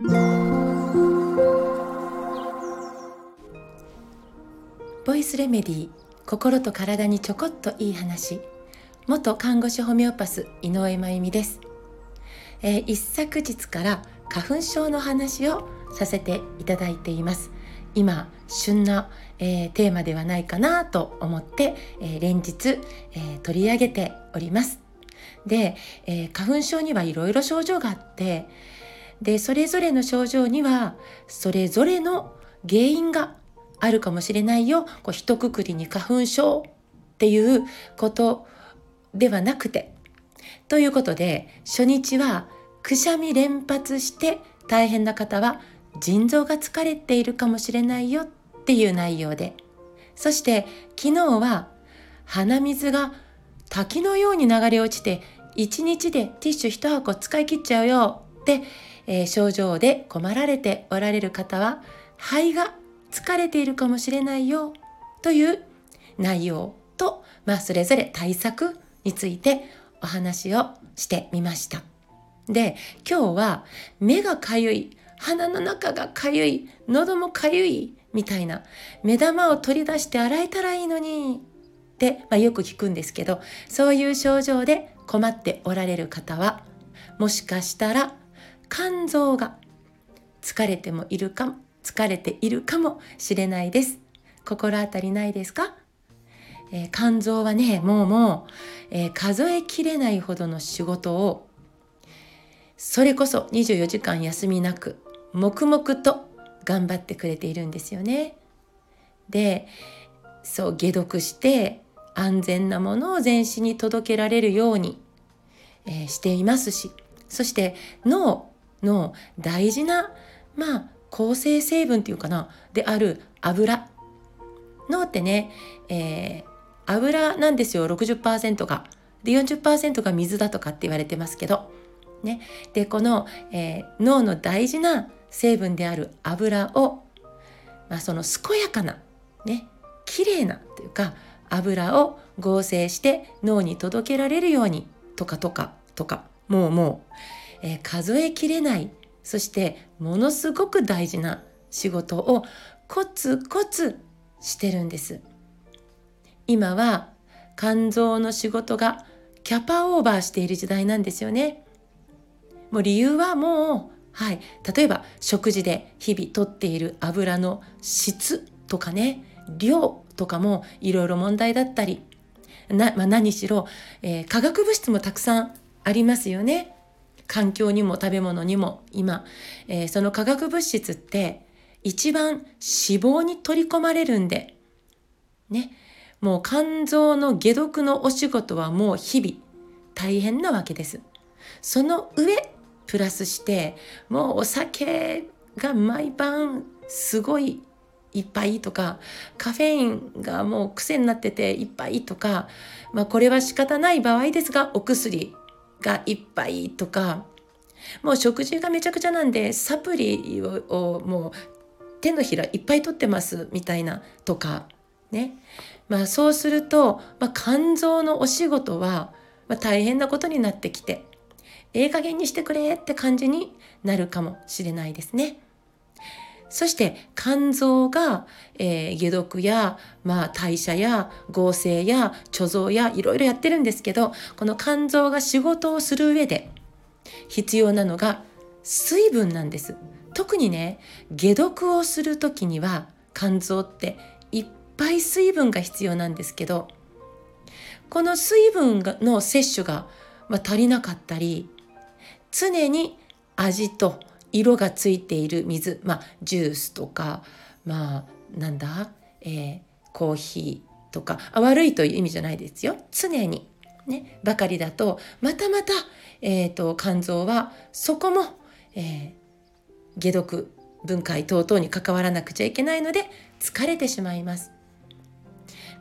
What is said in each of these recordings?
ボイスレメディ心と体にちょこっといい話。元看護師ホメオパス井上真由美です、えー、一昨日から花粉症の話をさせていただいています。今旬な、えー、テーマではないかなと思って、えー、連日、え取り上げております。で、え花粉症にはいろいろ症状があってでそれぞれの症状にはそれぞれの原因があるかもしれないよ。こう一括りに花粉症っていうことではなくて。ということで初日はくしゃみ連発して大変な方は腎臓が疲れているかもしれないよ。っていう内容で。そして昨日は鼻水が滝のように流れ落ちて1日でティッシュ1箱使い切っちゃうよ。って、えー、症状で困られておられる方は肺が疲れているかもしれないよという内容と、まあ、それぞれ対策についてお話をしてみました。で、今日は目がかゆい、鼻の中がかゆい、喉もかゆいみたいな目玉を取り出して洗えたらいいのにって、まあ、よく聞くんですけど、そういう症状で困っておられる方は、もしかしたら肝臓が疲れてもいるかも疲れているかもしれないです。心当たりないですか、えー、肝臓はね、もうもう、えー、数えきれないほどの仕事を、それこそ24時間休みなく、黙々と頑張ってくれているんですよね。で、そう、解毒して安全なものを全身に届けられるように、えー、していますし、そして脳の大事な、まあ、構成成分っていうかなである油脳ってね、えー、油なんですよ60%が。で40%が水だとかって言われてますけど。ね、でこの、えー、脳の大事な成分である油を、まあ、その健やかなね綺麗なというか油を合成して脳に届けられるようにとかとかとかもうもう、えー、数えきれないそしてものすごく大事な仕事をコツコツしてるんです。今は肝臓の仕事がキャパオーバーしている時代なんですよね。もう理由はもうはい例えば食事で日々とっている油の質とかね量とかもいろいろ問題だったりな、まあ、何しろ、えー、化学物質もたくさんありますよね。環境にも食べ物にも今、えー、その化学物質って一番脂肪に取り込まれるんで、ね、もう肝臓の解毒のお仕事はもう日々大変なわけです。その上、プラスして、もうお酒が毎晩すごいいっぱいとか、カフェインがもう癖になってていっぱいとか、まあこれは仕方ない場合ですが、お薬がいっぱいとかもう食事がめちゃくちゃなんでサプリをもう手のひらいっぱい取ってますみたいなとかねまあそうすると、まあ、肝臓のお仕事は、まあ、大変なことになってきてええ加減にしてくれって感じになるかもしれないですね。そして肝臓が、えー、解毒や、まあ、代謝や合成や貯蔵やいろいろやってるんですけどこの肝臓が仕事をする上で必要なのが水分なんです。特にね解毒をする時には肝臓っていっぱい水分が必要なんですけどこの水分の摂取が、まあ、足りなかったり常に味と色がついている水、まあ、ジュースとか、まあ、なんだ、えー、コーヒーとか。あ悪いという意味じゃないですよ。常に、ね、ばかりだとまたまた、えーと、肝臓はそこも、えー、解毒分解等々に関わらなくちゃいけないので疲れてしまいます。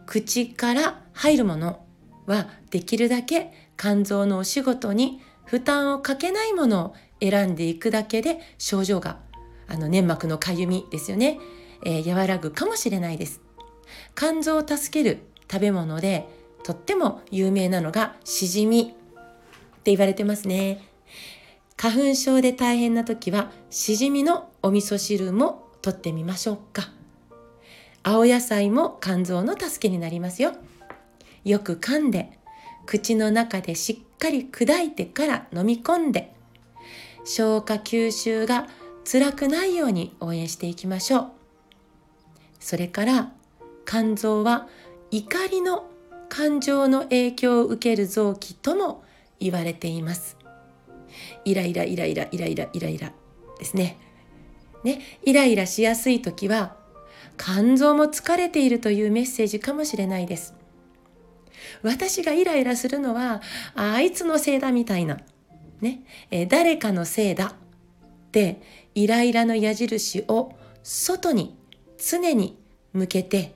口から入るものはできるだけ肝臓のお仕事に負担をかけないものを選んでいくだけで症状があの粘膜のかゆみですよね、えー、和らぐかもしれないです。肝臓を助ける食べ物でとっても有名なのがしじみって言われてますね。花粉症で大変な時はしじみのお味噌汁もとってみましょうか。青野菜も肝臓の助けになりますよ。よく噛んで口の中でしっかり砕いてから飲み込んで消化吸収が辛くないように応援していきましょう。それから肝臓は怒りの感情の影響を受ける臓器とも言われています。イライライライライライライライラですね。ねイライラしやすい時は肝臓も疲れているというメッセージかもしれないです。私がイライラするのはあいつのせいだみたいなね、え誰かのせいだってイライラの矢印を外に常に向けて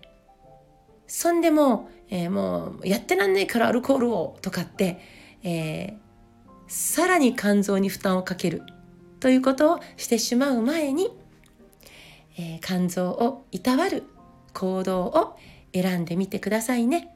そんでもえー、もうやってらんねえからアルコールをとかって、えー、さらに肝臓に負担をかけるということをしてしまう前に、えー、肝臓をいたわる行動を選んでみてくださいね。